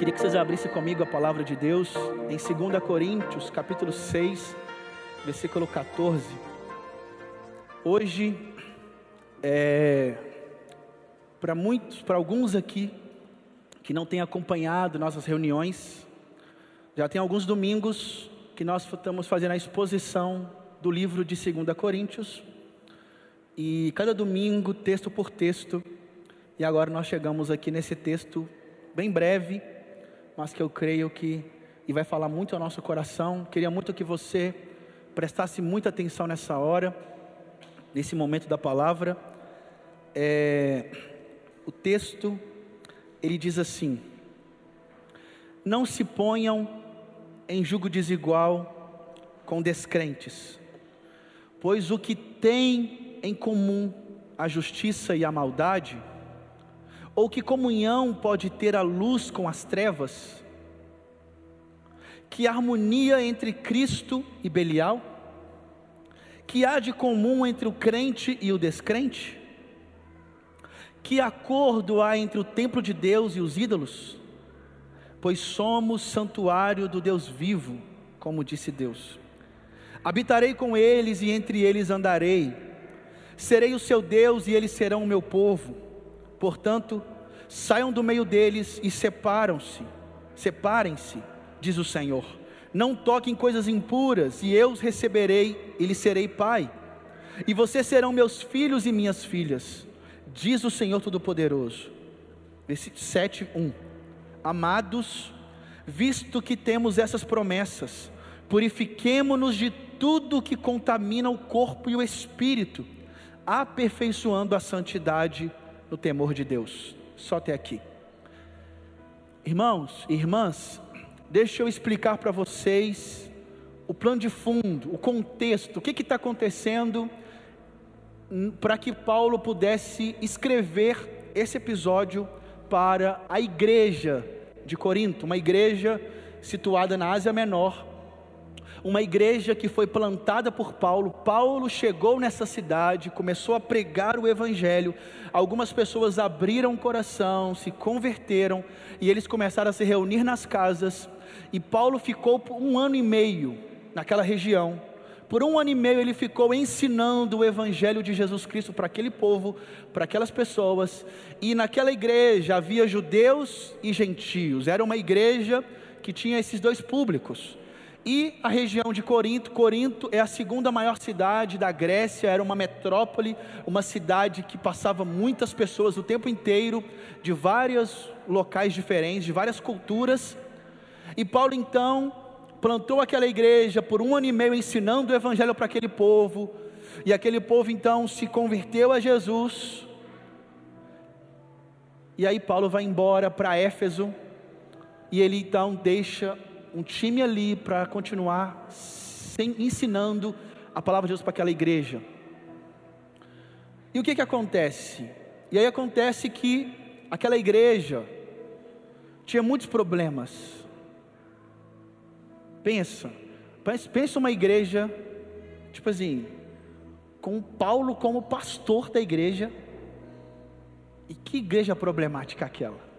Queria que vocês abrissem comigo a palavra de Deus em 2 Coríntios, capítulo 6, versículo 14. Hoje, é, para muitos, para alguns aqui que não têm acompanhado nossas reuniões, já tem alguns domingos que nós estamos fazendo a exposição do livro de 2 Coríntios, e cada domingo, texto por texto, e agora nós chegamos aqui nesse texto bem breve, mas que eu creio que e vai falar muito ao nosso coração. Queria muito que você prestasse muita atenção nessa hora, nesse momento da palavra. É, o texto ele diz assim: Não se ponham em julgo desigual com descrentes, pois o que tem em comum a justiça e a maldade ou que comunhão pode ter a luz com as trevas? Que harmonia entre Cristo e Belial? Que há de comum entre o crente e o descrente? Que acordo há entre o templo de Deus e os ídolos? Pois somos santuário do Deus vivo, como disse Deus. Habitarei com eles e entre eles andarei. Serei o seu Deus e eles serão o meu povo Portanto, saiam do meio deles e separam-se, separem-se, diz o Senhor. Não toquem coisas impuras, e eu os receberei e lhes serei pai. E vocês serão meus filhos e minhas filhas, diz o Senhor Todo-Poderoso. Versículo 7, 1. Amados, visto que temos essas promessas, purifiquemo-nos de tudo que contamina o corpo e o espírito, aperfeiçoando a santidade no temor de Deus. Só até aqui. Irmãos e irmãs, deixa eu explicar para vocês o plano de fundo, o contexto, o que está acontecendo para que Paulo pudesse escrever esse episódio para a igreja de Corinto, uma igreja situada na Ásia Menor, uma igreja que foi plantada por Paulo. Paulo chegou nessa cidade, começou a pregar o evangelho. Algumas pessoas abriram o coração, se converteram e eles começaram a se reunir nas casas. E Paulo ficou por um ano e meio naquela região. Por um ano e meio ele ficou ensinando o evangelho de Jesus Cristo para aquele povo, para aquelas pessoas. E naquela igreja havia judeus e gentios. Era uma igreja que tinha esses dois públicos. E a região de Corinto, Corinto é a segunda maior cidade da Grécia, era uma metrópole, uma cidade que passava muitas pessoas o tempo inteiro, de vários locais diferentes, de várias culturas. E Paulo então plantou aquela igreja por um ano e meio ensinando o evangelho para aquele povo, e aquele povo então se converteu a Jesus. E aí Paulo vai embora para Éfeso, e ele então deixa um time ali para continuar sem, ensinando a palavra de Deus para aquela igreja. E o que que acontece? E aí acontece que aquela igreja tinha muitos problemas. Pensa, pensa uma igreja, tipo assim, com Paulo como pastor da igreja. E que igreja problemática aquela?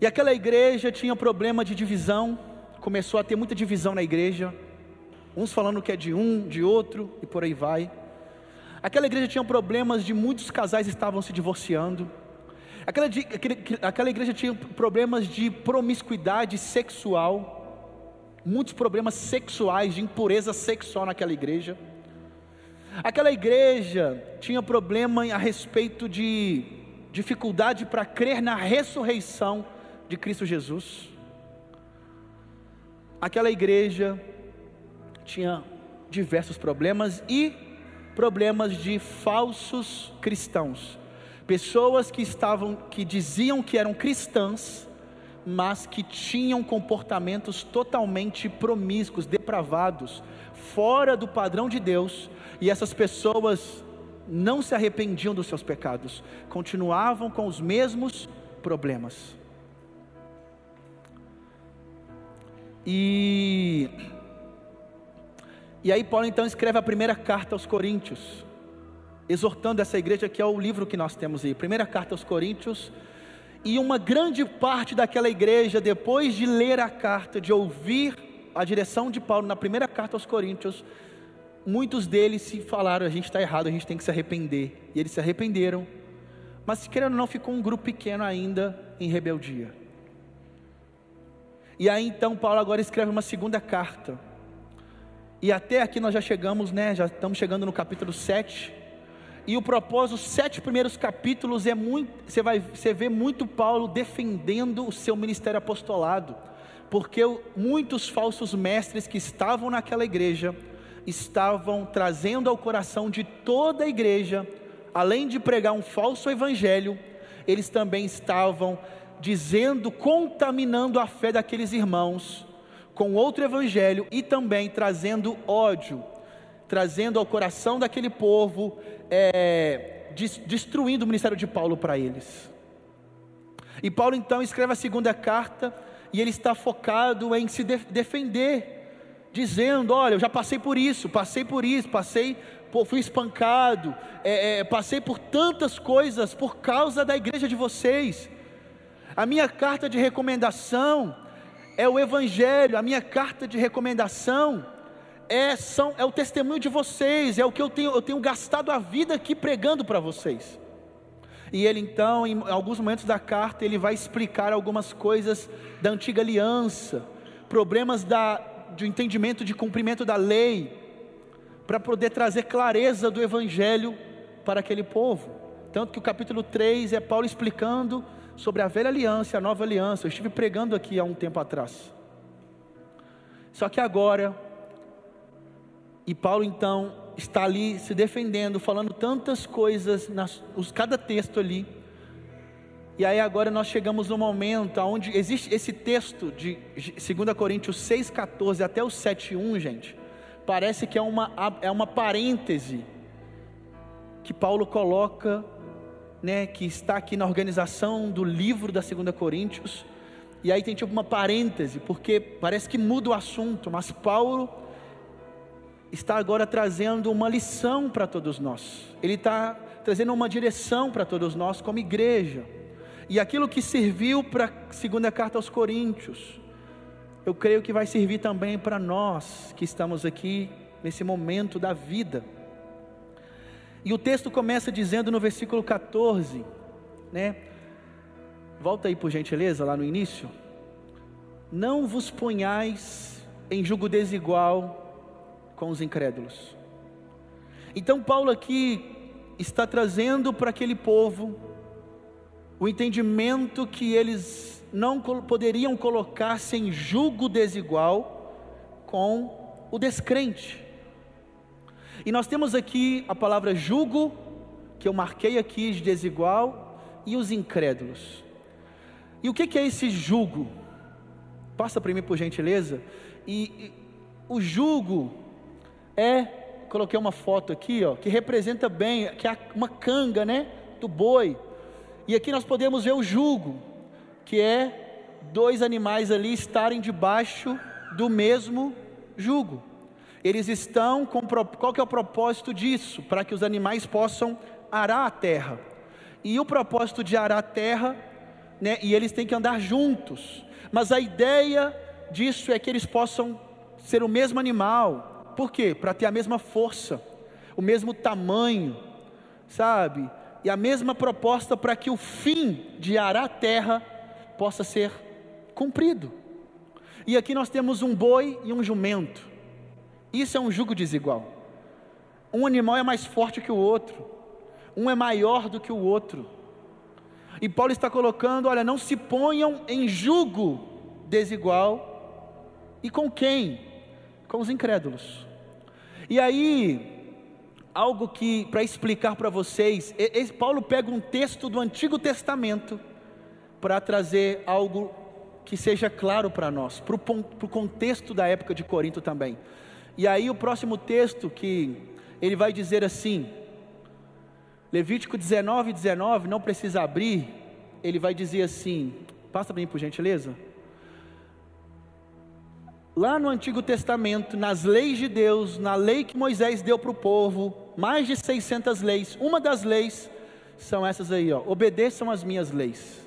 E aquela igreja tinha problema de divisão, começou a ter muita divisão na igreja, uns falando que é de um, de outro e por aí vai. Aquela igreja tinha problemas de muitos casais estavam se divorciando. Aquela, aquela igreja tinha problemas de promiscuidade sexual, muitos problemas sexuais, de impureza sexual naquela igreja. Aquela igreja tinha problema a respeito de dificuldade para crer na ressurreição de Cristo Jesus. Aquela igreja tinha diversos problemas e problemas de falsos cristãos. Pessoas que estavam que diziam que eram cristãs, mas que tinham comportamentos totalmente promíscuos, depravados, fora do padrão de Deus, e essas pessoas não se arrependiam dos seus pecados, continuavam com os mesmos problemas. E, e aí Paulo então escreve a primeira carta aos Coríntios, exortando essa igreja que é o livro que nós temos aí, primeira carta aos Coríntios, E uma grande parte daquela igreja, depois de ler a carta, de ouvir a direção de Paulo na primeira carta aos Coríntios, muitos deles se falaram: a gente está errado, a gente tem que se arrepender. E eles se arrependeram. Mas, querendo ou não, ficou um grupo pequeno ainda em rebeldia. E aí então Paulo agora escreve uma segunda carta. E até aqui nós já chegamos, né? Já estamos chegando no capítulo 7. E o propósito, os sete primeiros capítulos é muito, você vai, você vê muito Paulo defendendo o seu ministério apostolado, porque muitos falsos mestres que estavam naquela igreja estavam trazendo ao coração de toda a igreja, além de pregar um falso evangelho, eles também estavam dizendo, contaminando a fé daqueles irmãos com outro evangelho e também trazendo ódio, trazendo ao coração daquele povo é, destruindo o ministério de Paulo para eles. E Paulo então escreve a segunda carta e ele está focado em se defender, dizendo: Olha, eu já passei por isso, passei por isso, passei, fui espancado, é, é, passei por tantas coisas por causa da igreja de vocês. A minha carta de recomendação é o Evangelho, a minha carta de recomendação é, são, é o testemunho de vocês, é o que eu tenho, eu tenho gastado a vida aqui pregando para vocês. E ele então, em alguns momentos da carta, ele vai explicar algumas coisas da antiga aliança, problemas da, de entendimento de cumprimento da lei, para poder trazer clareza do evangelho para aquele povo. Tanto que o capítulo 3 é Paulo explicando sobre a velha aliança a nova aliança. Eu estive pregando aqui há um tempo atrás. Só que agora, e Paulo então está ali se defendendo, falando tantas coisas, nas, os, cada texto ali. E aí agora nós chegamos no momento onde existe esse texto de 2 Coríntios 6,14 até o 7,1, gente. Parece que é uma, é uma parêntese que Paulo coloca, né, que está aqui na organização do livro da 2 Coríntios. E aí tem tipo uma parêntese, porque parece que muda o assunto, mas Paulo está agora trazendo uma lição para todos nós, ele está trazendo uma direção para todos nós como igreja, e aquilo que serviu para a segunda carta aos Coríntios, eu creio que vai servir também para nós que estamos aqui nesse momento da vida. E o texto começa dizendo no versículo 14, né? Volta aí por gentileza lá no início. Não vos ponhais em julgo desigual com os incrédulos. Então, Paulo aqui está trazendo para aquele povo o entendimento que eles não poderiam colocar-se em julgo desigual com o descrente. E nós temos aqui a palavra julgo, que eu marquei aqui de desigual, e os incrédulos. E o que é esse julgo? Passa para mim por gentileza. E, e o julgo é, coloquei uma foto aqui, ó, que representa bem, que é uma canga, né, do boi. E aqui nós podemos ver o jugo, que é dois animais ali estarem debaixo do mesmo jugo. Eles estão com qual que é o propósito disso? Para que os animais possam arar a terra. E o propósito de arar a terra, né, e eles têm que andar juntos. Mas a ideia disso é que eles possam ser o mesmo animal, por quê? Para ter a mesma força, o mesmo tamanho, sabe? E a mesma proposta para que o fim de arar a terra possa ser cumprido. E aqui nós temos um boi e um jumento. Isso é um jugo desigual. Um animal é mais forte que o outro, um é maior do que o outro. E Paulo está colocando: olha, não se ponham em jugo desigual. E com quem? Com os incrédulos. E aí, algo que, para explicar para vocês, Paulo pega um texto do Antigo Testamento para trazer algo que seja claro para nós, para o contexto da época de Corinto também. E aí, o próximo texto que ele vai dizer assim, Levítico 19, 19, não precisa abrir, ele vai dizer assim, passa para mim por gentileza lá no Antigo Testamento, nas leis de Deus, na lei que Moisés deu para o povo, mais de 600 leis. Uma das leis são essas aí, ó, obedeçam as minhas leis.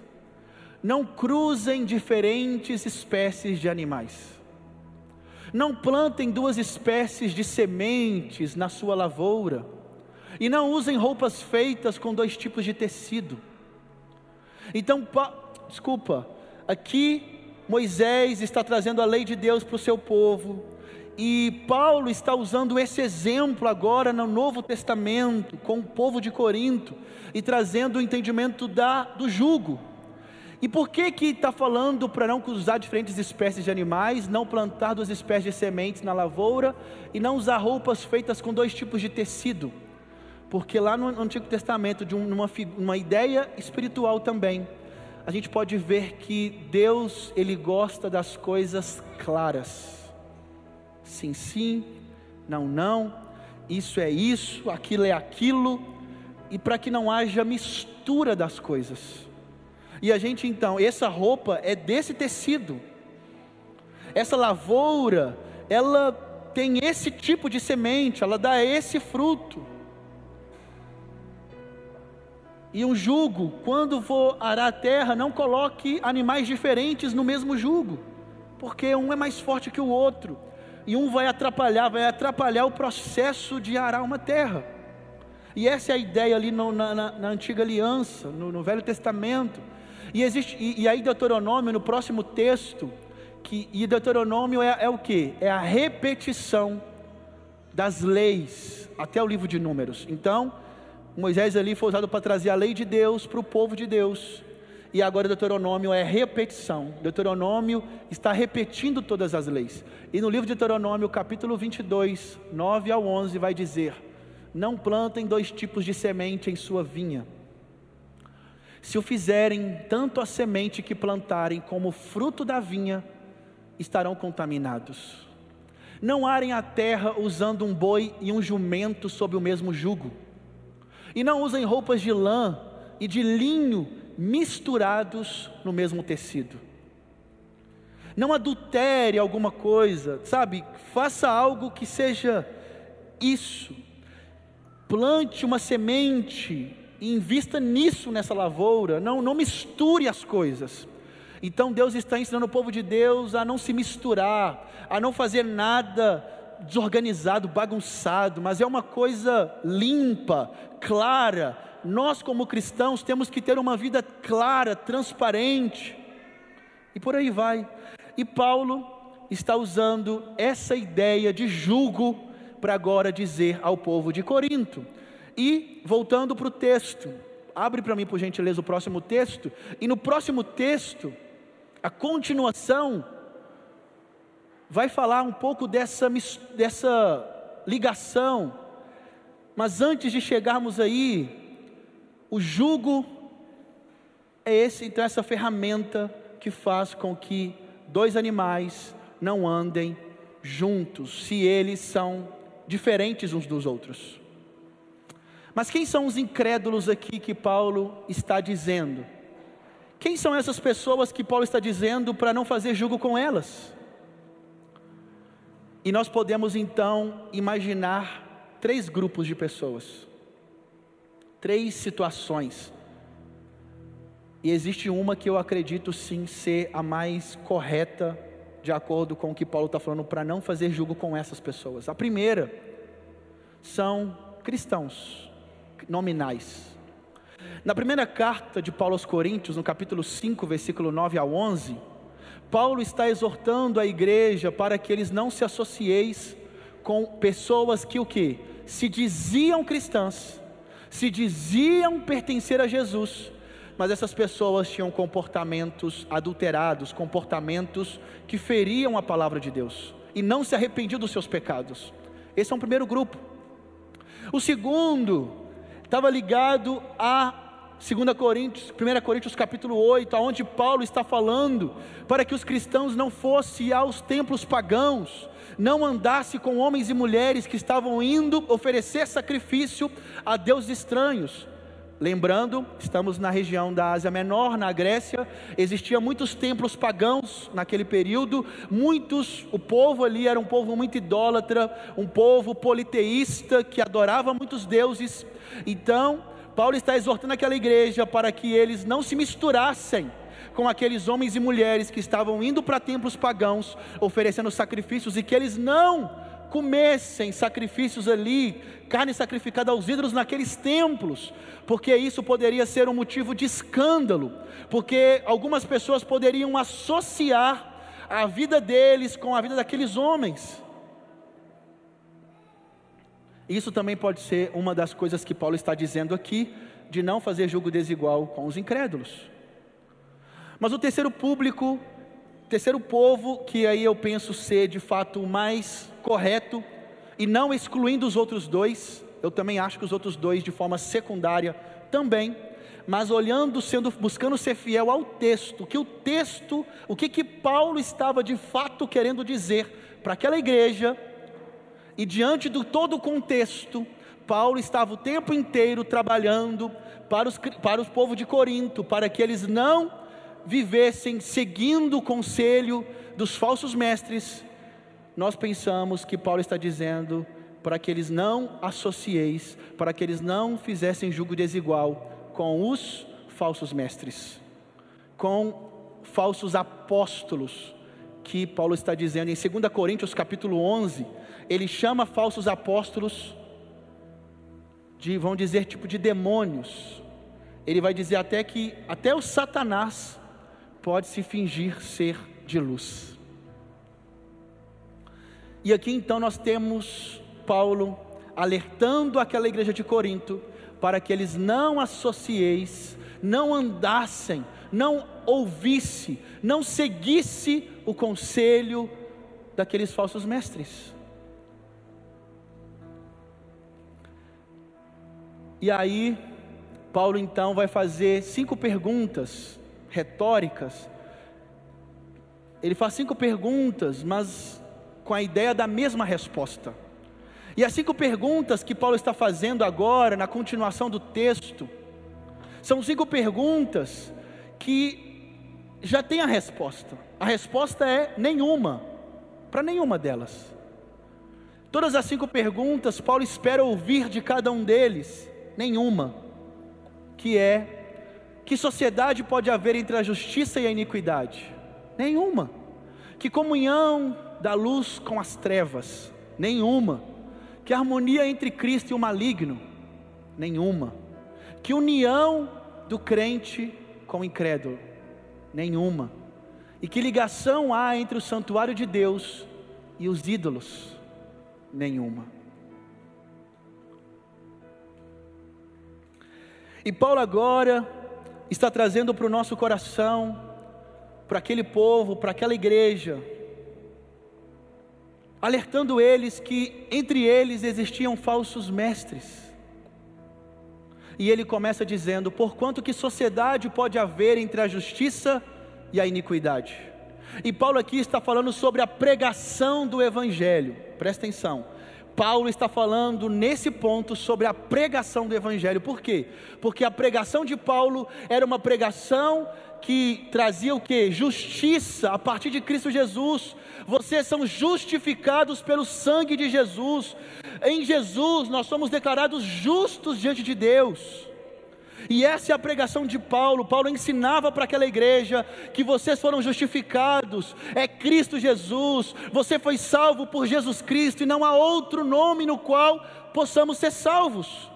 não cruzem diferentes espécies de animais. Não plantem duas espécies de sementes na sua lavoura. E não usem roupas feitas com dois tipos de tecido. Então, desculpa, aqui Moisés está trazendo a lei de Deus para o seu povo, e Paulo está usando esse exemplo agora no Novo Testamento, com o povo de Corinto, e trazendo o entendimento da, do jugo. E por que que está falando para não usar diferentes espécies de animais, não plantar duas espécies de sementes na lavoura e não usar roupas feitas com dois tipos de tecido? Porque lá no Antigo Testamento, de uma, uma ideia espiritual também, a gente pode ver que Deus ele gosta das coisas claras sim, sim, não, não, isso é isso, aquilo é aquilo, e para que não haja mistura das coisas. E a gente então, essa roupa é desse tecido, essa lavoura, ela tem esse tipo de semente, ela dá esse fruto. E um jugo, quando for arar a terra, não coloque animais diferentes no mesmo jugo, porque um é mais forte que o outro e um vai atrapalhar, vai atrapalhar o processo de arar uma terra. E essa é a ideia ali no, na, na, na, antiga aliança, no, no, Velho Testamento. E, existe, e, e aí Deuteronômio, no próximo texto, que, e Deuteronômio é, é o que? É a repetição das leis, até o livro de Números. Então, Moisés ali foi usado para trazer a lei de Deus para o povo de Deus e agora Deuteronômio é repetição. Deuteronômio está repetindo todas as leis. E no livro de Deuteronômio, capítulo 22, 9 ao 11, vai dizer: Não plantem dois tipos de semente em sua vinha. Se o fizerem, tanto a semente que plantarem como o fruto da vinha estarão contaminados. Não arem a terra usando um boi e um jumento sob o mesmo jugo. E não usem roupas de lã e de linho misturados no mesmo tecido. Não adultere alguma coisa, sabe? Faça algo que seja isso. Plante uma semente invista nisso nessa lavoura. Não, não misture as coisas. Então Deus está ensinando o povo de Deus a não se misturar, a não fazer nada desorganizado, bagunçado, mas é uma coisa limpa, clara, nós, como cristãos, temos que ter uma vida clara, transparente, e por aí vai. E Paulo está usando essa ideia de julgo para agora dizer ao povo de Corinto. E voltando para o texto, abre para mim por gentileza o próximo texto, e no próximo texto, a continuação vai falar um pouco dessa, dessa ligação, mas antes de chegarmos aí, o jugo é esse, então, essa ferramenta que faz com que dois animais não andem juntos, se eles são diferentes uns dos outros. Mas quem são os incrédulos aqui que Paulo está dizendo? Quem são essas pessoas que Paulo está dizendo para não fazer jugo com elas? E nós podemos então imaginar três grupos de pessoas três situações. E existe uma que eu acredito sim ser a mais correta, de acordo com o que Paulo está falando, para não fazer julgo com essas pessoas. A primeira são cristãos nominais. Na primeira carta de Paulo aos Coríntios, no capítulo 5, versículo 9 a 11, Paulo está exortando a igreja para que eles não se associeis com pessoas que o que? Se diziam cristãs, se diziam pertencer a Jesus, mas essas pessoas tinham comportamentos adulterados, comportamentos que feriam a palavra de Deus e não se arrependiam dos seus pecados. Esse é um primeiro grupo. O segundo estava ligado a 2 Coríntios, 1 Coríntios capítulo 8, aonde Paulo está falando para que os cristãos não fossem aos templos pagãos, não andasse com homens e mulheres que estavam indo oferecer sacrifício a deuses estranhos. Lembrando, estamos na região da Ásia Menor, na Grécia, existiam muitos templos pagãos naquele período, muitos, o povo ali era um povo muito idólatra, um povo politeísta que adorava muitos deuses. Então, Paulo está exortando aquela igreja para que eles não se misturassem com aqueles homens e mulheres que estavam indo para templos pagãos, oferecendo sacrifícios, e que eles não comessem sacrifícios ali, carne sacrificada aos ídolos naqueles templos, porque isso poderia ser um motivo de escândalo, porque algumas pessoas poderiam associar a vida deles com a vida daqueles homens. Isso também pode ser uma das coisas que Paulo está dizendo aqui, de não fazer julgo desigual com os incrédulos. Mas o terceiro público, terceiro povo, que aí eu penso ser de fato o mais correto, e não excluindo os outros dois, eu também acho que os outros dois de forma secundária também, mas olhando, sendo, buscando ser fiel ao texto, que o texto, o que que Paulo estava de fato querendo dizer para aquela igreja, e diante de todo o contexto, Paulo estava o tempo inteiro trabalhando para os, para os povos de Corinto, para que eles não vivessem seguindo o conselho dos falsos mestres. Nós pensamos que Paulo está dizendo para que eles não associeis, para que eles não fizessem julgo desigual com os falsos mestres, com falsos apóstolos, que Paulo está dizendo em 2 Coríntios capítulo 11, ele chama falsos apóstolos de, vão dizer, tipo de demônios. Ele vai dizer até que até o Satanás pode se fingir ser de luz. E aqui então nós temos Paulo alertando aquela igreja de Corinto para que eles não associeis, não andassem, não ouvisse, não seguisse o conselho daqueles falsos mestres. E aí, Paulo então vai fazer cinco perguntas retóricas. Ele faz cinco perguntas, mas com a ideia da mesma resposta. E as cinco perguntas que Paulo está fazendo agora, na continuação do texto, são cinco perguntas que já tem a resposta. A resposta é nenhuma, para nenhuma delas. Todas as cinco perguntas, Paulo espera ouvir de cada um deles nenhuma, que é que sociedade pode haver entre a justiça e a iniquidade? Nenhuma. Que comunhão da luz com as trevas? Nenhuma. Que harmonia entre Cristo e o maligno? Nenhuma. Que união do crente com o incrédulo? Nenhuma. E que ligação há entre o santuário de Deus e os ídolos? Nenhuma. E Paulo agora está trazendo para o nosso coração, para aquele povo, para aquela igreja, alertando eles que entre eles existiam falsos mestres. E ele começa dizendo: Porquanto que sociedade pode haver entre a justiça e a iniquidade? E Paulo aqui está falando sobre a pregação do Evangelho, presta atenção. Paulo está falando nesse ponto sobre a pregação do Evangelho. Por quê? Porque a pregação de Paulo era uma pregação que trazia o que? Justiça a partir de Cristo Jesus. Vocês são justificados pelo sangue de Jesus. Em Jesus nós somos declarados justos diante de Deus. E essa é a pregação de Paulo. Paulo ensinava para aquela igreja que vocês foram justificados, é Cristo Jesus, você foi salvo por Jesus Cristo e não há outro nome no qual possamos ser salvos.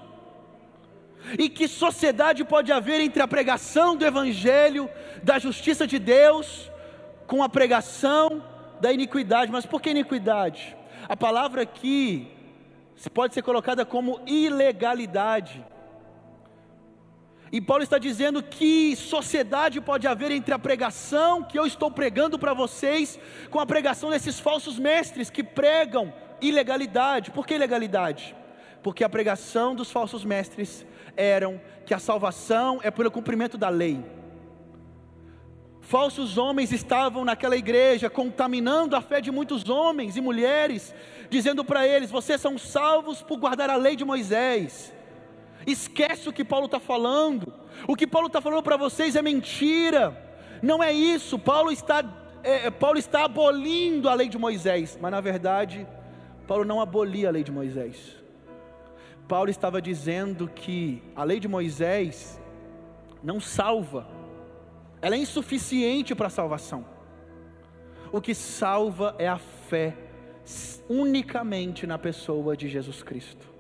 E que sociedade pode haver entre a pregação do Evangelho, da justiça de Deus, com a pregação da iniquidade? Mas por que iniquidade? A palavra aqui pode ser colocada como ilegalidade. E Paulo está dizendo que sociedade pode haver entre a pregação que eu estou pregando para vocês com a pregação desses falsos mestres que pregam ilegalidade. Por que ilegalidade? Porque a pregação dos falsos mestres eram que a salvação é pelo cumprimento da lei. Falsos homens estavam naquela igreja contaminando a fé de muitos homens e mulheres, dizendo para eles: vocês são salvos por guardar a lei de Moisés. Esquece o que Paulo está falando. O que Paulo está falando para vocês é mentira. Não é isso. Paulo está, é, é, Paulo está abolindo a lei de Moisés. Mas na verdade, Paulo não abolia a lei de Moisés. Paulo estava dizendo que a lei de Moisés não salva. ela é insuficiente para a salvação. O que salva é a fé unicamente na pessoa de Jesus Cristo.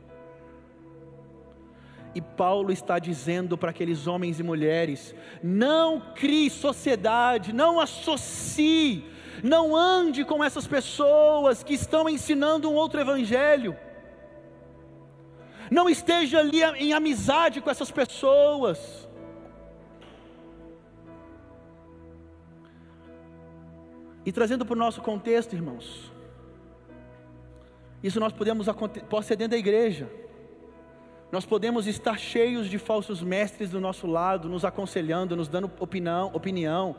E Paulo está dizendo para aqueles homens e mulheres: não crie sociedade, não associe, não ande com essas pessoas que estão ensinando um outro evangelho. Não esteja ali em amizade com essas pessoas. E trazendo para o nosso contexto, irmãos, isso nós podemos pode ser dentro da igreja. Nós podemos estar cheios de falsos mestres do nosso lado, nos aconselhando, nos dando opinião, opinião,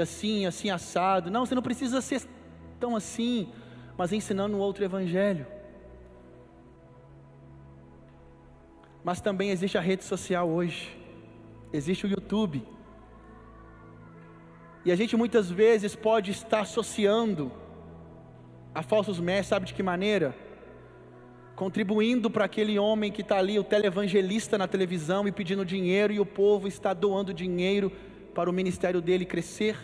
assim, assim assado. Não, você não precisa ser tão assim, mas ensinando outro evangelho. Mas também existe a rede social hoje. Existe o YouTube. E a gente muitas vezes pode estar associando a falsos mestres, sabe de que maneira? Contribuindo para aquele homem que está ali, o televangelista na televisão e pedindo dinheiro, e o povo está doando dinheiro para o ministério dele crescer.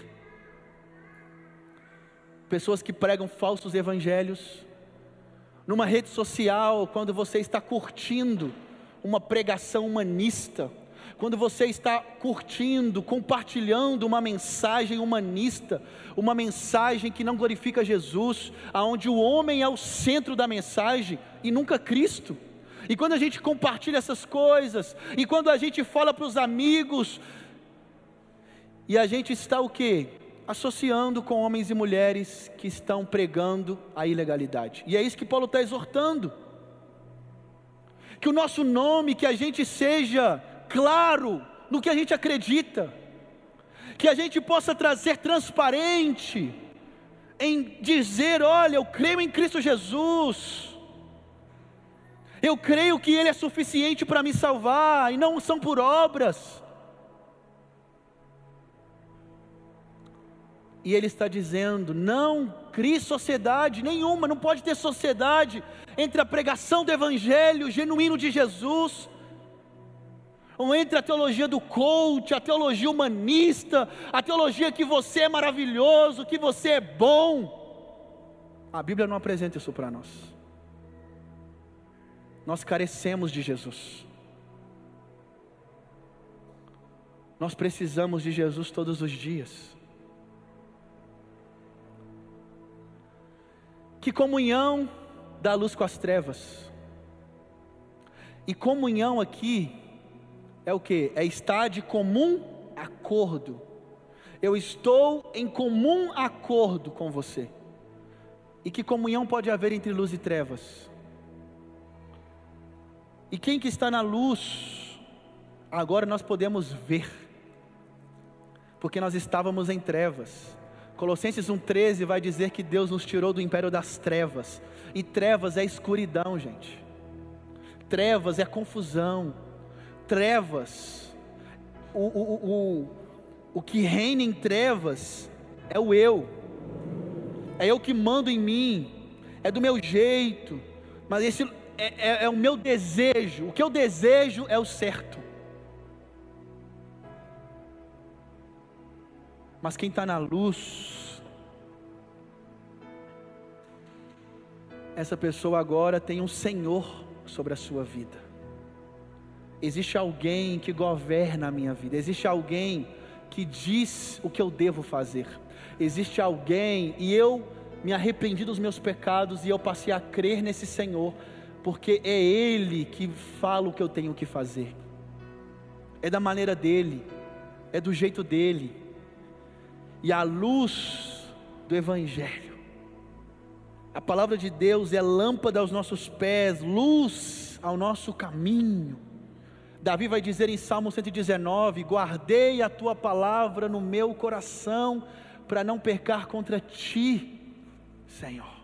Pessoas que pregam falsos evangelhos. Numa rede social, quando você está curtindo uma pregação humanista, quando você está curtindo, compartilhando uma mensagem humanista, uma mensagem que não glorifica Jesus, aonde o homem é o centro da mensagem e nunca Cristo. E quando a gente compartilha essas coisas, e quando a gente fala para os amigos, e a gente está o que? Associando com homens e mulheres que estão pregando a ilegalidade. E é isso que Paulo está exortando. Que o nosso nome, que a gente seja claro no que a gente acredita, que a gente possa trazer transparente em dizer: olha, eu creio em Cristo Jesus, eu creio que Ele é suficiente para me salvar, e não são por obras. E Ele está dizendo: não crie sociedade nenhuma, não pode ter sociedade entre a pregação do Evangelho genuíno de Jesus ou entre a teologia do coach, a teologia humanista, a teologia que você é maravilhoso, que você é bom. A Bíblia não apresenta isso para nós. Nós carecemos de Jesus. Nós precisamos de Jesus todos os dias. Que comunhão da luz com as trevas. E comunhão aqui é o que? É estar de comum acordo. Eu estou em comum acordo com você. E que comunhão pode haver entre luz e trevas? E quem que está na luz, agora nós podemos ver, porque nós estávamos em trevas. Colossenses 1,13 vai dizer que Deus nos tirou do império das trevas, e trevas é escuridão, gente. Trevas é confusão, trevas, o, o, o, o que reina em trevas é o eu, é eu que mando em mim, é do meu jeito, mas esse é, é, é o meu desejo, o que eu desejo é o certo. Mas quem está na luz, essa pessoa agora tem um Senhor sobre a sua vida. Existe alguém que governa a minha vida, existe alguém que diz o que eu devo fazer, existe alguém, e eu me arrependi dos meus pecados e eu passei a crer nesse Senhor, porque é Ele que fala o que eu tenho que fazer, é da maneira dEle, é do jeito dEle, e a luz do Evangelho, a palavra de Deus é lâmpada aos nossos pés, luz ao nosso caminho, Davi vai dizer em Salmo 119: Guardei a tua palavra no meu coração, para não pecar contra ti, Senhor.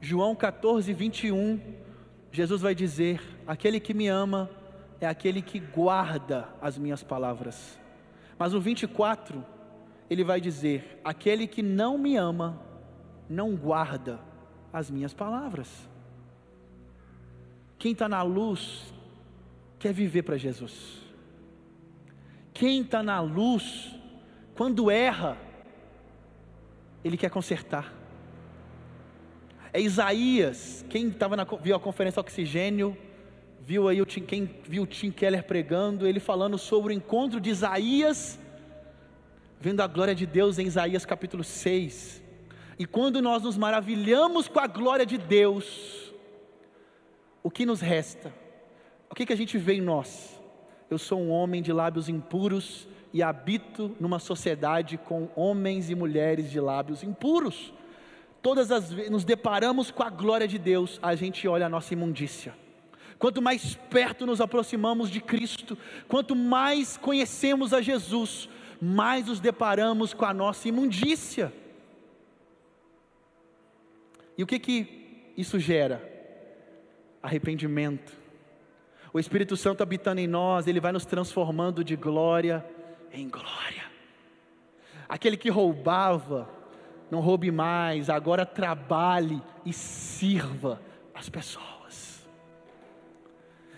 João 14, 21, Jesus vai dizer: Aquele que me ama é aquele que guarda as minhas palavras. Mas no 24, ele vai dizer: Aquele que não me ama, não guarda as minhas palavras. Quem está na luz quer viver para Jesus. Quem está na luz, quando erra, ele quer consertar. É Isaías, quem estava na, viu a conferência Oxigênio, viu aí o Tim, quem viu o Tim Keller pregando, ele falando sobre o encontro de Isaías, vendo a glória de Deus em Isaías capítulo 6. E quando nós nos maravilhamos com a glória de Deus, o que nos resta? O que, que a gente vê em nós? Eu sou um homem de lábios impuros e habito numa sociedade com homens e mulheres de lábios impuros. Todas as vezes nos deparamos com a glória de Deus, a gente olha a nossa imundícia. Quanto mais perto nos aproximamos de Cristo, quanto mais conhecemos a Jesus, mais nos deparamos com a nossa imundícia. E o que que isso gera? Arrependimento. O Espírito Santo habitando em nós, ele vai nos transformando de glória em glória. Aquele que roubava, não roube mais, agora trabalhe e sirva as pessoas.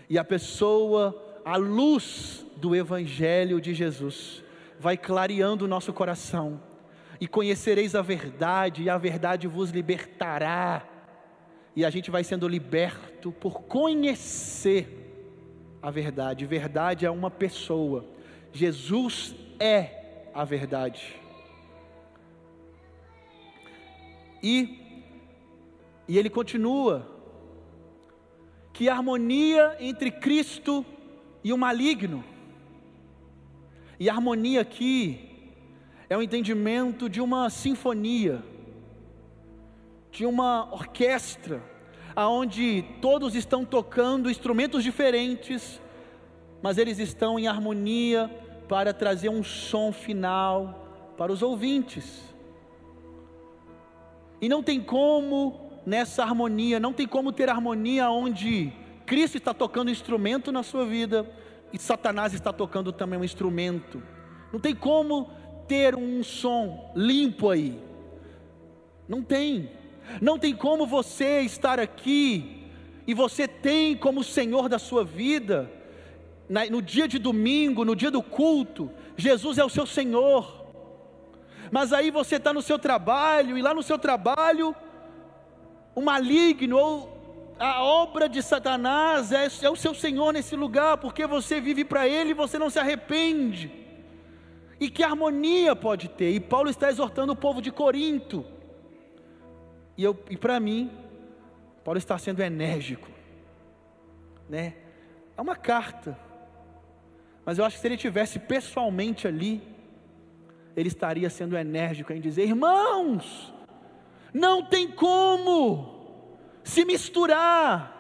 E a pessoa, a luz do Evangelho de Jesus, vai clareando o nosso coração, e conhecereis a verdade, e a verdade vos libertará, e a gente vai sendo liberto por conhecer a verdade. Verdade é uma pessoa, Jesus é a verdade. E, e ele continua: que harmonia entre Cristo e o maligno. E harmonia aqui é o entendimento de uma sinfonia, de uma orquestra, aonde todos estão tocando instrumentos diferentes, mas eles estão em harmonia para trazer um som final para os ouvintes. E não tem como nessa harmonia, não tem como ter harmonia onde Cristo está tocando instrumento na sua vida e Satanás está tocando também um instrumento. Não tem como ter um som limpo aí. Não tem. Não tem como você estar aqui e você tem como Senhor da sua vida, no dia de domingo, no dia do culto, Jesus é o seu Senhor mas aí você está no seu trabalho, e lá no seu trabalho, o maligno ou a obra de Satanás é, é o seu Senhor nesse lugar, porque você vive para Ele e você não se arrepende. E que harmonia pode ter? E Paulo está exortando o povo de Corinto. E, eu, e para mim, Paulo está sendo enérgico, né? É uma carta, mas eu acho que se ele tivesse pessoalmente ali, ele estaria sendo enérgico em dizer: irmãos, não tem como se misturar.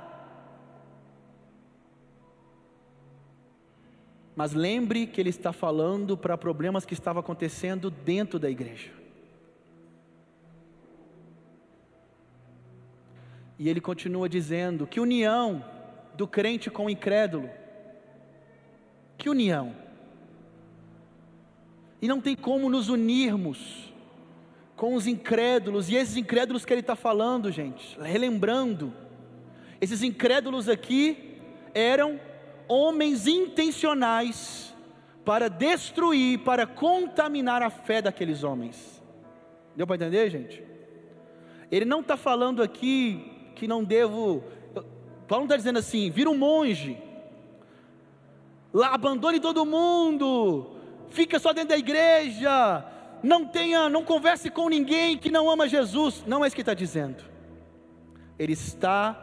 Mas lembre que ele está falando para problemas que estavam acontecendo dentro da igreja. E ele continua dizendo: que união do crente com o incrédulo. Que união? E não tem como nos unirmos com os incrédulos, e esses incrédulos que ele está falando, gente, relembrando, esses incrédulos aqui eram homens intencionais para destruir, para contaminar a fé daqueles homens. Deu para entender, gente? Ele não está falando aqui que não devo. Paulo não está dizendo assim, vira um monge, lá abandone todo mundo, fica só dentro da igreja, não tenha, não converse com ninguém que não ama Jesus. Não é isso que está dizendo. Ele está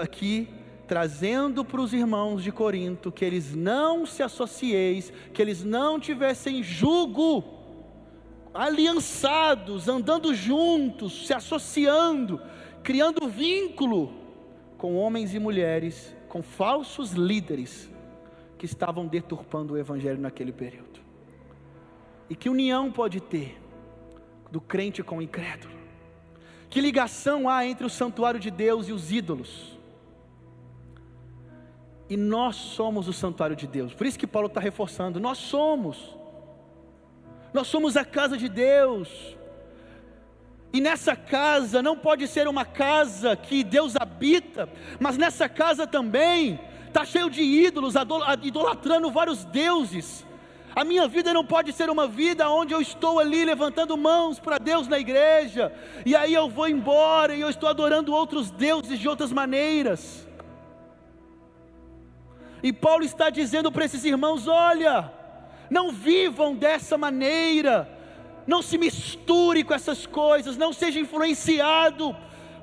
aqui trazendo para os irmãos de Corinto que eles não se associeis, que eles não tivessem jugo, aliançados, andando juntos, se associando, criando vínculo com homens e mulheres, com falsos líderes que estavam deturpando o Evangelho naquele período. E que união pode ter do crente com o incrédulo? Que ligação há entre o santuário de Deus e os ídolos? E nós somos o santuário de Deus, por isso que Paulo está reforçando: nós somos, nós somos a casa de Deus, e nessa casa não pode ser uma casa que Deus habita, mas nessa casa também está cheio de ídolos, idolatrando vários deuses. A minha vida não pode ser uma vida onde eu estou ali levantando mãos para Deus na igreja, e aí eu vou embora e eu estou adorando outros deuses de outras maneiras. E Paulo está dizendo para esses irmãos: olha, não vivam dessa maneira, não se misture com essas coisas, não seja influenciado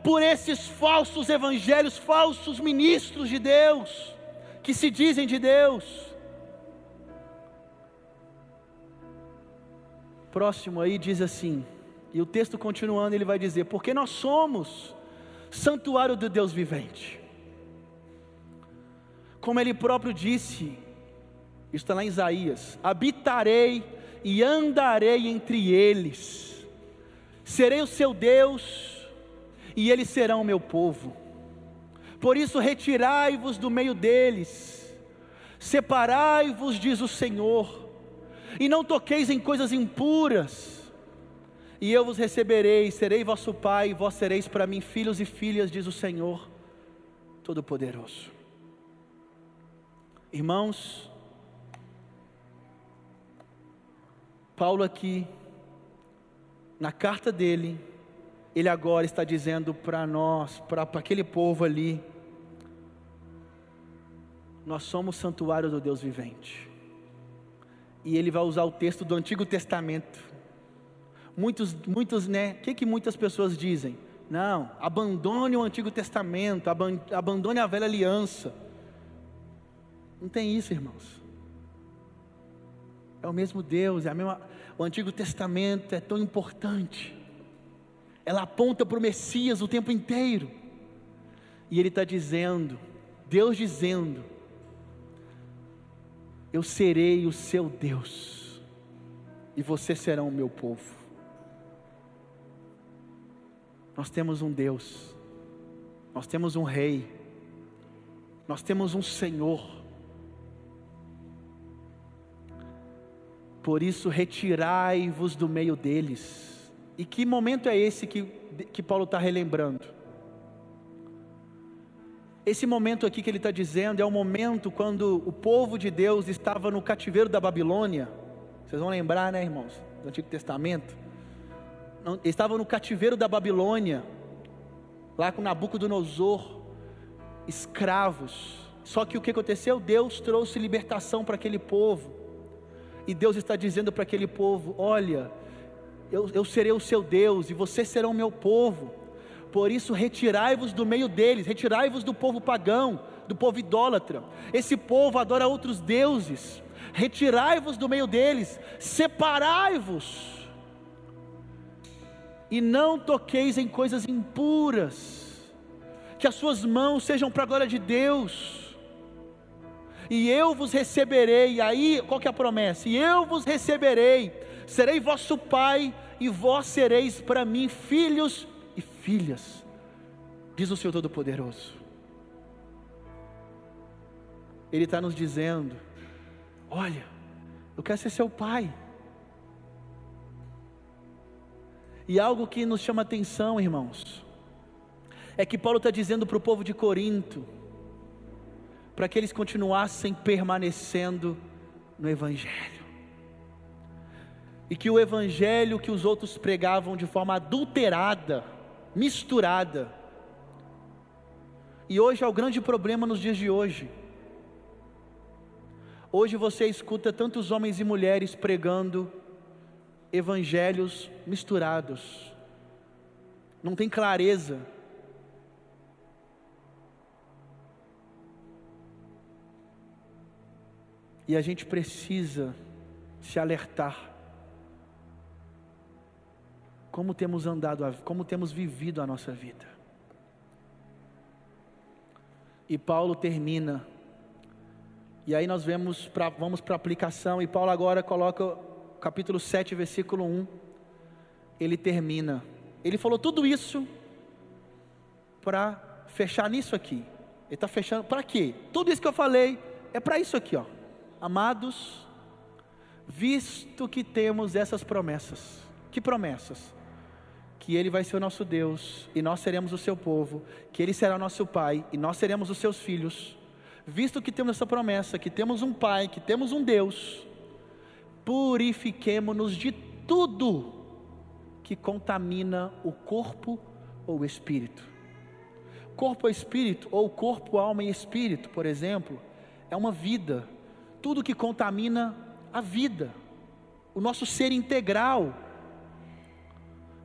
por esses falsos evangelhos, falsos ministros de Deus, que se dizem de Deus. próximo aí diz assim, e o texto continuando ele vai dizer: Porque nós somos santuário do Deus vivente. Como ele próprio disse, está lá em Isaías: Habitarei e andarei entre eles, serei o seu Deus e eles serão o meu povo. Por isso, retirai-vos do meio deles, separai-vos, diz o Senhor e não toqueis em coisas impuras, e eu vos receberei, serei vosso pai, e vós sereis para mim filhos e filhas, diz o Senhor Todo-Poderoso. Irmãos, Paulo aqui, na carta dele, ele agora está dizendo para nós, para aquele povo ali, nós somos santuário do Deus vivente e ele vai usar o texto do Antigo Testamento. Muitos, muitos, né? O que, que muitas pessoas dizem? Não, abandone o Antigo Testamento, abandone a velha aliança. Não tem isso, irmãos. É o mesmo Deus, é a mesma. O Antigo Testamento é tão importante. Ela aponta para o Messias o tempo inteiro. E ele está dizendo, Deus dizendo, eu serei o seu Deus, e você será o meu povo. Nós temos um Deus, nós temos um Rei, nós temos um Senhor. Por isso, retirai-vos do meio deles. E que momento é esse que, que Paulo está relembrando? Esse momento aqui que ele está dizendo é o momento quando o povo de Deus estava no cativeiro da Babilônia. Vocês vão lembrar, né, irmãos, do Antigo Testamento? Estavam no cativeiro da Babilônia, lá com Nabucodonosor, escravos. Só que o que aconteceu? Deus trouxe libertação para aquele povo. E Deus está dizendo para aquele povo: Olha, eu, eu serei o seu Deus e vocês serão o meu povo. Por isso, retirai-vos do meio deles, retirai-vos do povo pagão, do povo idólatra. Esse povo adora outros deuses. Retirai-vos do meio deles, separai-vos. E não toqueis em coisas impuras. Que as suas mãos sejam para a glória de Deus. E eu vos receberei. Aí, qual que é a promessa? E eu vos receberei. Serei vosso pai e vós sereis para mim filhos e filhas, diz o Senhor Todo-Poderoso. Ele está nos dizendo: olha, eu quero ser seu pai. E algo que nos chama atenção, irmãos, é que Paulo está dizendo para o povo de Corinto, para que eles continuassem permanecendo no Evangelho. E que o Evangelho que os outros pregavam de forma adulterada, misturada. E hoje é o grande problema nos dias de hoje. Hoje você escuta tantos homens e mulheres pregando evangelhos misturados, não tem clareza. E a gente precisa se alertar como temos andado, como temos vivido a nossa vida. E Paulo termina, e aí nós vemos pra, vamos para a aplicação, e Paulo agora coloca capítulo 7, versículo 1, ele termina. Ele falou tudo isso para fechar nisso aqui. Ele está fechando para quê? Tudo isso que eu falei é para isso aqui, ó. Amados, visto que temos essas promessas. Que promessas? que Ele vai ser o nosso Deus e nós seremos o seu povo, que Ele será nosso Pai e nós seremos os seus filhos, visto que temos essa promessa, que temos um Pai, que temos um Deus, purifiquemo-nos de tudo que contamina o corpo ou o espírito. Corpo ou espírito, ou corpo, alma e espírito, por exemplo, é uma vida, tudo que contamina a vida, o nosso ser integral.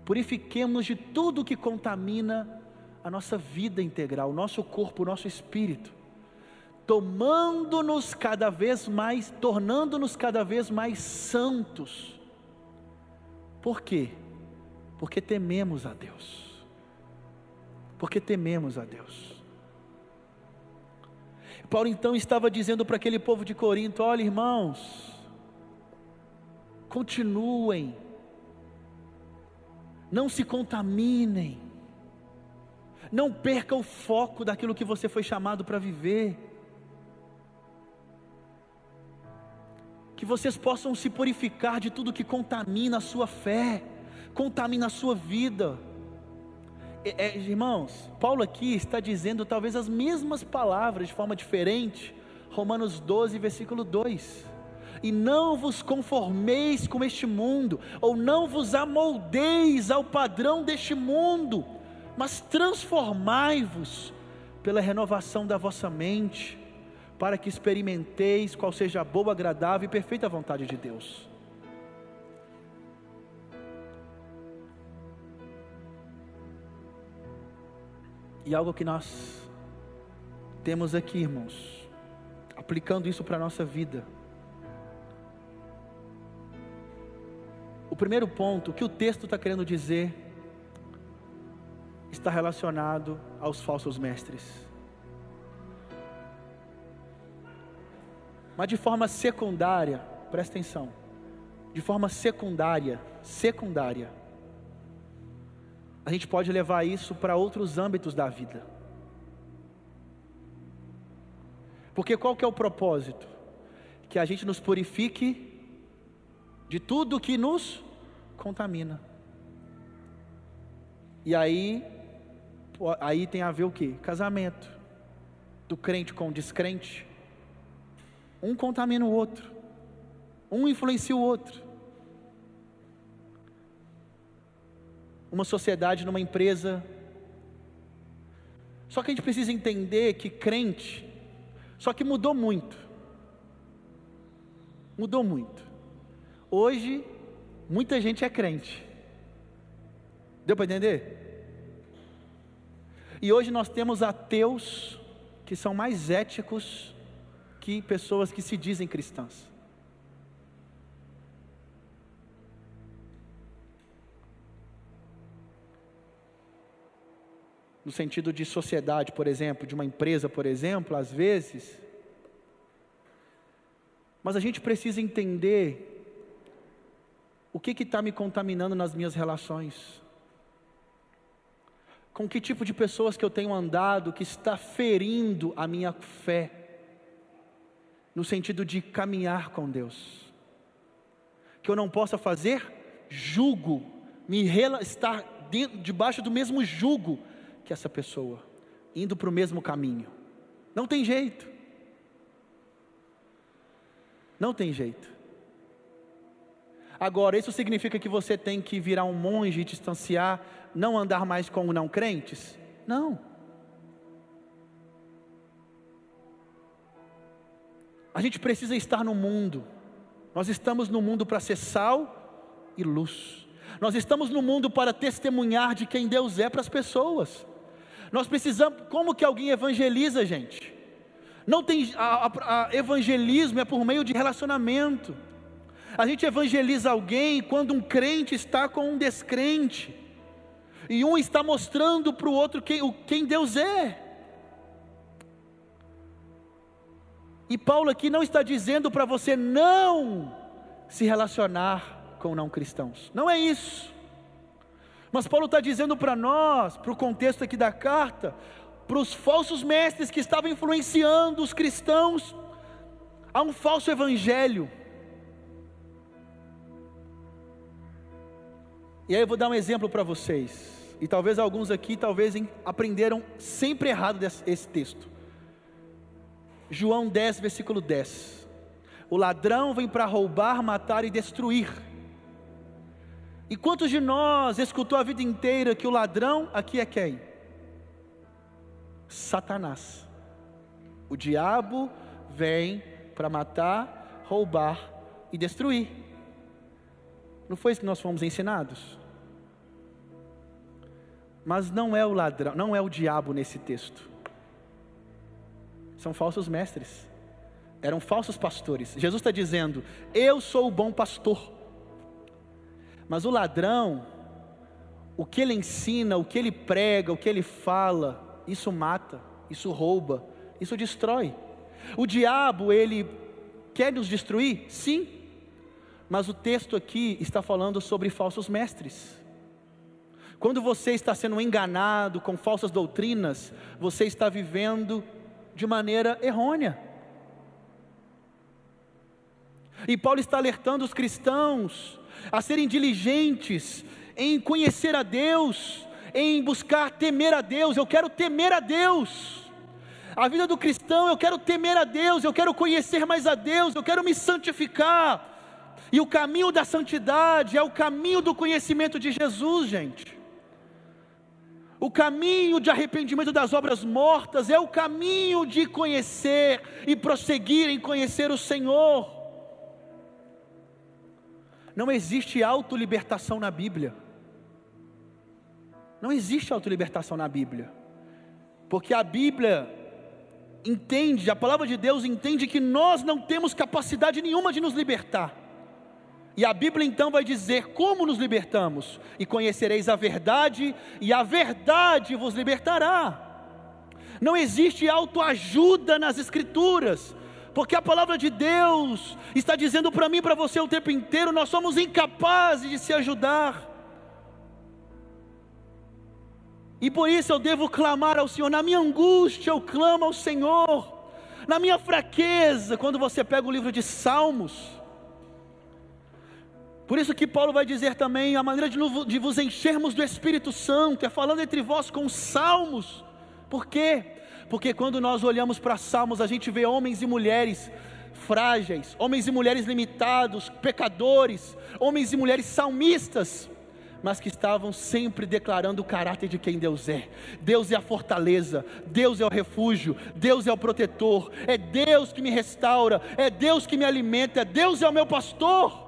Purifiquemos de tudo que contamina a nossa vida integral, o nosso corpo, o nosso espírito, tomando-nos cada vez mais, tornando-nos cada vez mais santos. Por quê? Porque tememos a Deus. Porque tememos a Deus. Paulo então estava dizendo para aquele povo de Corinto: olha, irmãos, continuem, não se contaminem, não perca o foco daquilo que você foi chamado para viver. Que vocês possam se purificar de tudo que contamina a sua fé, contamina a sua vida. É, é, irmãos, Paulo aqui está dizendo talvez as mesmas palavras de forma diferente, Romanos 12, versículo 2 e não vos conformeis com este mundo, ou não vos amoldeis ao padrão deste mundo, mas transformai-vos pela renovação da vossa mente, para que experimenteis qual seja a boa, agradável e perfeita vontade de Deus. E algo que nós temos aqui, irmãos, aplicando isso para a nossa vida. O primeiro ponto, o que o texto está querendo dizer, está relacionado aos falsos mestres. Mas de forma secundária, presta atenção, de forma secundária, secundária, a gente pode levar isso para outros âmbitos da vida. Porque qual que é o propósito? Que a gente nos purifique de tudo que nos contamina. E aí aí tem a ver o que? Casamento. Do crente com o descrente. Um contamina o outro. Um influencia o outro. Uma sociedade numa empresa. Só que a gente precisa entender que crente, só que mudou muito. Mudou muito. Hoje, muita gente é crente. Deu para entender? E hoje nós temos ateus que são mais éticos que pessoas que se dizem cristãs. No sentido de sociedade, por exemplo, de uma empresa, por exemplo, às vezes. Mas a gente precisa entender o que está me contaminando nas minhas relações com que tipo de pessoas que eu tenho andado que está ferindo a minha fé, no sentido de caminhar com Deus. Que eu não possa fazer julgo, me estar dentro, debaixo do mesmo jugo que essa pessoa, indo para o mesmo caminho. Não tem jeito. Não tem jeito. Agora, isso significa que você tem que virar um monge e distanciar não andar mais com não crentes? Não. A gente precisa estar no mundo. Nós estamos no mundo para ser sal e luz. Nós estamos no mundo para testemunhar de quem Deus é para as pessoas. Nós precisamos, como que alguém evangeliza, gente? Não tem a, a, a evangelismo é por meio de relacionamento. A gente evangeliza alguém quando um crente está com um descrente e um está mostrando para o outro quem, quem Deus é. E Paulo aqui não está dizendo para você não se relacionar com não cristãos, não é isso. Mas Paulo está dizendo para nós, para o contexto aqui da carta, para os falsos mestres que estavam influenciando os cristãos, há um falso evangelho. E aí eu vou dar um exemplo para vocês e talvez alguns aqui talvez aprenderam sempre errado desse, esse texto. João 10, versículo 10. O ladrão vem para roubar, matar e destruir. E quantos de nós escutou a vida inteira que o ladrão aqui é quem? Satanás. O diabo vem para matar, roubar e destruir. Não foi isso que nós fomos ensinados? Mas não é o ladrão, não é o diabo nesse texto. São falsos mestres. Eram falsos pastores. Jesus está dizendo: Eu sou o bom pastor. Mas o ladrão, o que ele ensina, o que ele prega, o que ele fala, isso mata, isso rouba, isso destrói. O diabo, ele quer nos destruir? Sim. Mas o texto aqui está falando sobre falsos mestres. Quando você está sendo enganado com falsas doutrinas, você está vivendo de maneira errônea. E Paulo está alertando os cristãos a serem diligentes em conhecer a Deus, em buscar temer a Deus. Eu quero temer a Deus. A vida do cristão, eu quero temer a Deus, eu quero conhecer mais a Deus, eu quero me santificar. E o caminho da santidade é o caminho do conhecimento de Jesus, gente. O caminho de arrependimento das obras mortas é o caminho de conhecer e prosseguir em conhecer o Senhor. Não existe autolibertação na Bíblia. Não existe autolibertação na Bíblia. Porque a Bíblia entende, a palavra de Deus entende que nós não temos capacidade nenhuma de nos libertar. E a Bíblia então vai dizer como nos libertamos: e conhecereis a verdade, e a verdade vos libertará. Não existe autoajuda nas Escrituras, porque a palavra de Deus está dizendo para mim e para você o tempo inteiro: nós somos incapazes de se ajudar. E por isso eu devo clamar ao Senhor, na minha angústia eu clamo ao Senhor, na minha fraqueza, quando você pega o livro de Salmos, por isso que Paulo vai dizer também a maneira de, de vos enchermos do Espírito Santo, é falando entre vós com salmos. Por quê? Porque quando nós olhamos para salmos, a gente vê homens e mulheres frágeis, homens e mulheres limitados, pecadores, homens e mulheres salmistas, mas que estavam sempre declarando o caráter de quem Deus é. Deus é a fortaleza, Deus é o refúgio, Deus é o protetor, é Deus que me restaura, é Deus que me alimenta, é Deus é o meu pastor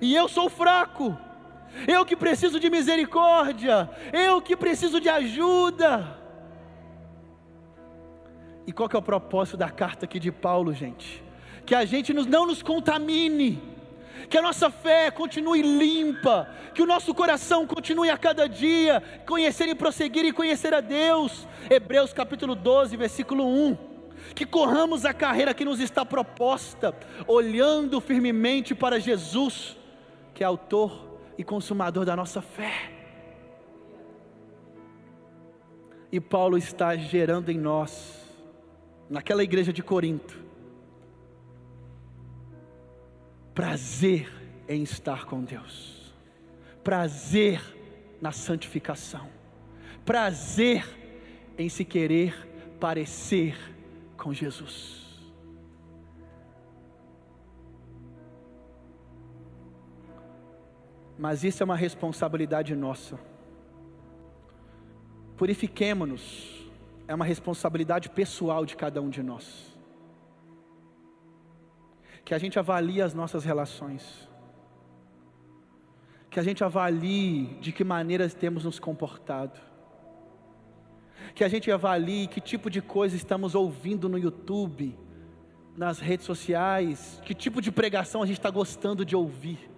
e eu sou fraco, eu que preciso de misericórdia, eu que preciso de ajuda. E qual que é o propósito da carta aqui de Paulo, gente? Que a gente não nos contamine, que a nossa fé continue limpa, que o nosso coração continue a cada dia conhecer e prosseguir e conhecer a Deus. Hebreus capítulo 12, versículo 1. Que corramos a carreira que nos está proposta, olhando firmemente para Jesus que é autor e consumador da nossa fé. E Paulo está gerando em nós, naquela igreja de Corinto, prazer em estar com Deus, prazer na santificação, prazer em se querer parecer com Jesus. mas isso é uma responsabilidade nossa. Purifiquemo-nos, é uma responsabilidade pessoal de cada um de nós. Que a gente avalie as nossas relações, que a gente avalie de que maneira temos nos comportado, que a gente avalie que tipo de coisa estamos ouvindo no YouTube, nas redes sociais, que tipo de pregação a gente está gostando de ouvir.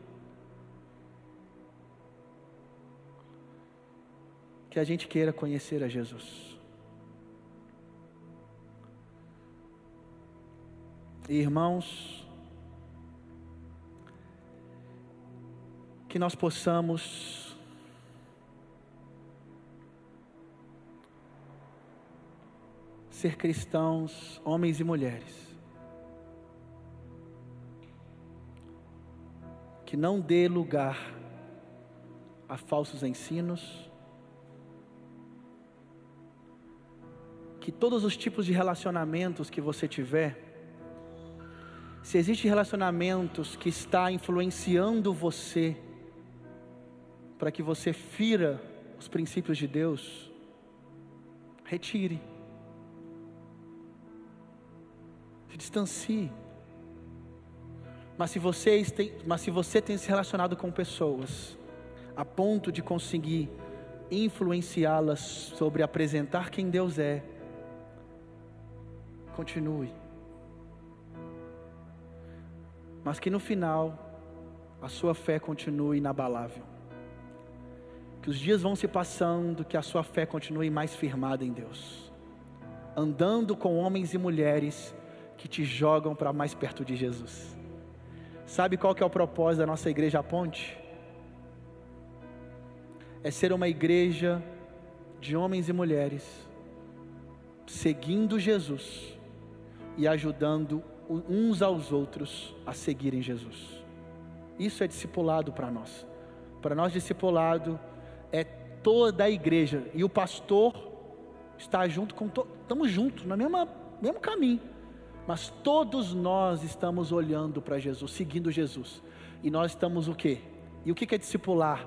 que a gente queira conhecer a Jesus. Irmãos, que nós possamos ser cristãos, homens e mulheres, que não dê lugar a falsos ensinos, todos os tipos de relacionamentos que você tiver, se existem relacionamentos que está influenciando você para que você fira os princípios de Deus, retire. Se distancie. Mas se, você tem, mas se você tem se relacionado com pessoas a ponto de conseguir influenciá-las sobre apresentar quem Deus é, continue. Mas que no final a sua fé continue inabalável. Que os dias vão se passando, que a sua fé continue mais firmada em Deus. Andando com homens e mulheres que te jogam para mais perto de Jesus. Sabe qual que é o propósito da nossa igreja Ponte? É ser uma igreja de homens e mulheres seguindo Jesus e ajudando uns aos outros a seguirem Jesus. Isso é discipulado para nós. Para nós, discipulado é toda a igreja e o pastor está junto com todos, estamos juntos no mesmo, mesmo caminho, mas todos nós estamos olhando para Jesus, seguindo Jesus, e nós estamos o quê? E o que é discipular?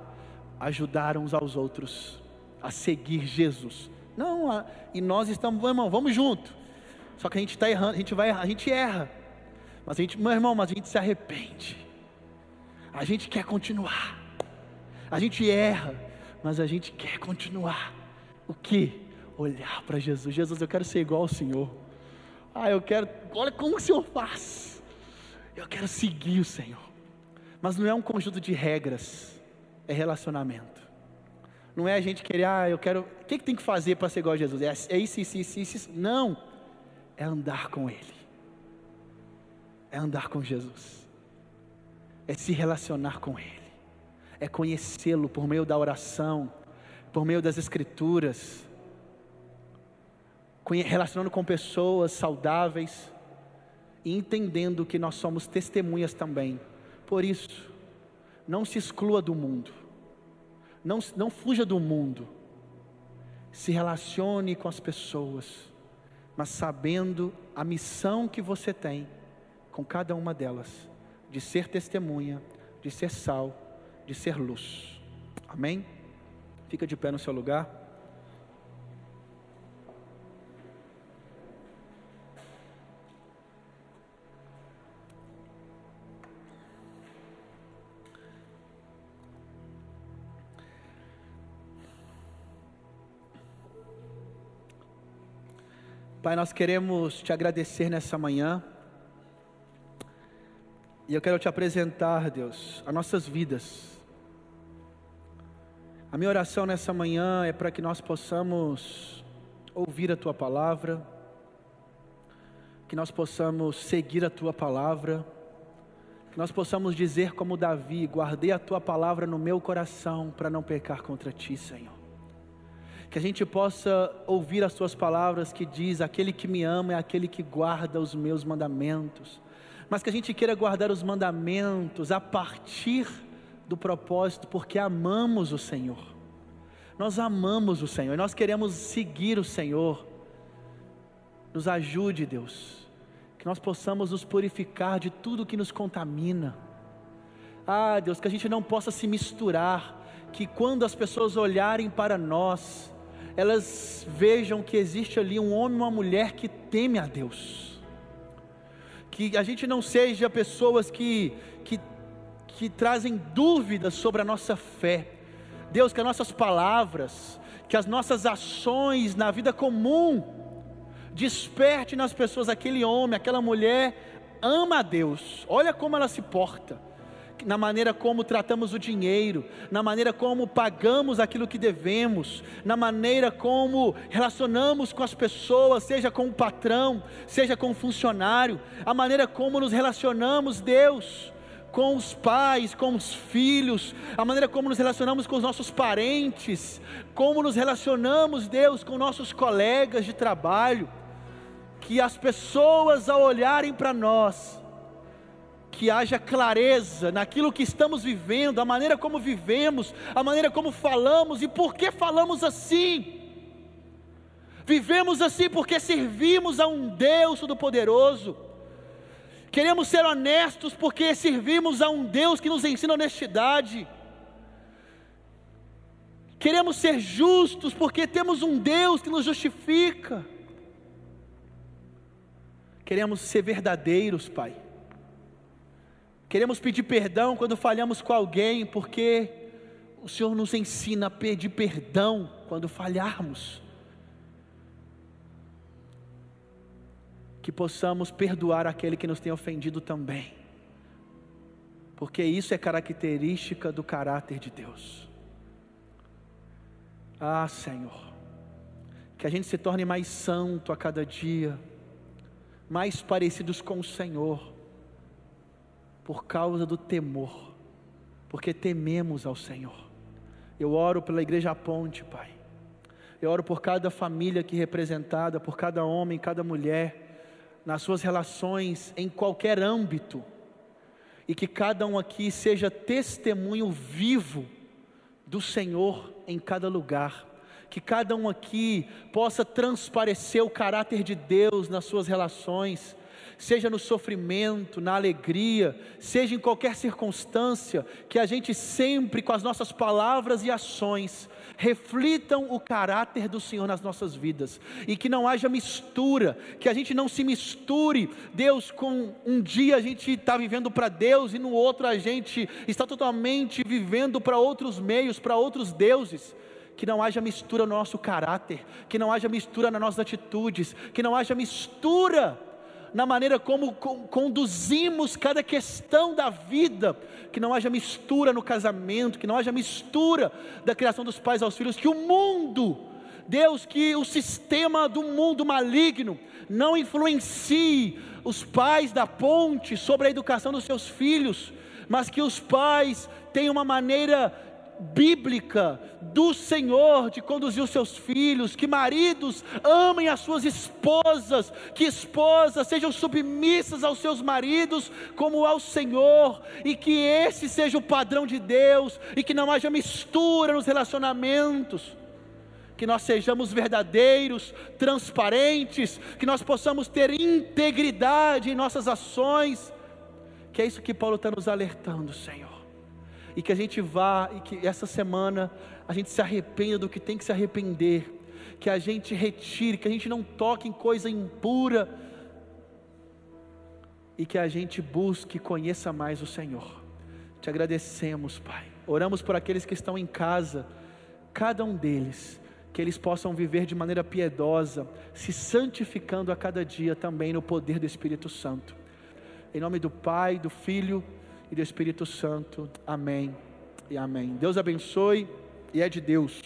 Ajudar uns aos outros a seguir Jesus. Não, a, e nós estamos, irmão, vamos junto. Só que a gente está errando, a gente vai, a gente erra. Mas a gente, meu irmão, mas a gente se arrepende. A gente quer continuar. A gente erra, mas a gente quer continuar. O que? Olhar para Jesus. Jesus, eu quero ser igual ao Senhor. Ah, eu quero. Olha como o Senhor faz. Eu quero seguir o Senhor. Mas não é um conjunto de regras, é relacionamento. Não é a gente querer, ah, eu quero. O que, que tem que fazer para ser igual a Jesus? É, é isso, isso, isso, isso. Não. É andar com Ele é andar com Jesus, é se relacionar com Ele, é conhecê-lo por meio da oração, por meio das Escrituras, relacionando com pessoas saudáveis e entendendo que nós somos testemunhas também. Por isso, não se exclua do mundo, não, não fuja do mundo, se relacione com as pessoas, mas sabendo a missão que você tem com cada uma delas, de ser testemunha, de ser sal, de ser luz. Amém? Fica de pé no seu lugar. Pai, nós queremos te agradecer nessa manhã e eu quero te apresentar, Deus, as nossas vidas. A minha oração nessa manhã é para que nós possamos ouvir a tua palavra, que nós possamos seguir a tua palavra, que nós possamos dizer como Davi: guardei a tua palavra no meu coração para não pecar contra ti, Senhor. Que a gente possa ouvir as tuas palavras que diz: aquele que me ama é aquele que guarda os meus mandamentos mas que a gente queira guardar os mandamentos a partir do propósito, porque amamos o Senhor. Nós amamos o Senhor e nós queremos seguir o Senhor. Nos ajude, Deus, que nós possamos nos purificar de tudo que nos contamina. Ah, Deus, que a gente não possa se misturar, que quando as pessoas olharem para nós, elas vejam que existe ali um homem e uma mulher que teme a Deus. Que a gente não seja pessoas que, que, que trazem dúvidas sobre a nossa fé. Deus, que as nossas palavras, que as nossas ações na vida comum, desperte nas pessoas aquele homem, aquela mulher, ama a Deus, olha como ela se porta na maneira como tratamos o dinheiro, na maneira como pagamos aquilo que devemos, na maneira como relacionamos com as pessoas, seja com o patrão, seja com o funcionário, a maneira como nos relacionamos, Deus, com os pais, com os filhos, a maneira como nos relacionamos com os nossos parentes, como nos relacionamos, Deus, com nossos colegas de trabalho, que as pessoas ao olharem para nós, que haja clareza naquilo que estamos vivendo, a maneira como vivemos, a maneira como falamos e por que falamos assim. Vivemos assim porque servimos a um Deus Todo-Poderoso. Queremos ser honestos porque servimos a um Deus que nos ensina honestidade. Queremos ser justos porque temos um Deus que nos justifica. Queremos ser verdadeiros, Pai. Queremos pedir perdão quando falhamos com alguém, porque o Senhor nos ensina a pedir perdão quando falharmos. Que possamos perdoar aquele que nos tem ofendido também, porque isso é característica do caráter de Deus. Ah, Senhor, que a gente se torne mais santo a cada dia, mais parecidos com o Senhor, por causa do temor, porque tememos ao Senhor. Eu oro pela Igreja Ponte, Pai. Eu oro por cada família aqui representada, por cada homem, cada mulher, nas suas relações, em qualquer âmbito, e que cada um aqui seja testemunho vivo do Senhor em cada lugar. Que cada um aqui possa transparecer o caráter de Deus nas suas relações, seja no sofrimento, na alegria, seja em qualquer circunstância, que a gente sempre, com as nossas palavras e ações, reflitam o caráter do Senhor nas nossas vidas. E que não haja mistura, que a gente não se misture, Deus, com um dia a gente está vivendo para Deus e no outro a gente está totalmente vivendo para outros meios, para outros deuses. Que não haja mistura no nosso caráter, que não haja mistura nas nossas atitudes, que não haja mistura na maneira como conduzimos cada questão da vida, que não haja mistura no casamento, que não haja mistura da criação dos pais aos filhos, que o mundo, Deus, que o sistema do mundo maligno não influencie os pais da ponte sobre a educação dos seus filhos, mas que os pais tenham uma maneira bíblica do Senhor de conduzir os seus filhos, que maridos amem as suas esposas, que esposas sejam submissas aos seus maridos como ao Senhor, e que esse seja o padrão de Deus, e que não haja mistura nos relacionamentos. Que nós sejamos verdadeiros, transparentes, que nós possamos ter integridade em nossas ações, que é isso que Paulo está nos alertando, Senhor e que a gente vá e que essa semana a gente se arrependa do que tem que se arrepender, que a gente retire, que a gente não toque em coisa impura e que a gente busque e conheça mais o Senhor. Te agradecemos, Pai. Oramos por aqueles que estão em casa, cada um deles, que eles possam viver de maneira piedosa, se santificando a cada dia também no poder do Espírito Santo. Em nome do Pai, do Filho e do Espírito Santo. Amém e amém. Deus abençoe e é de Deus.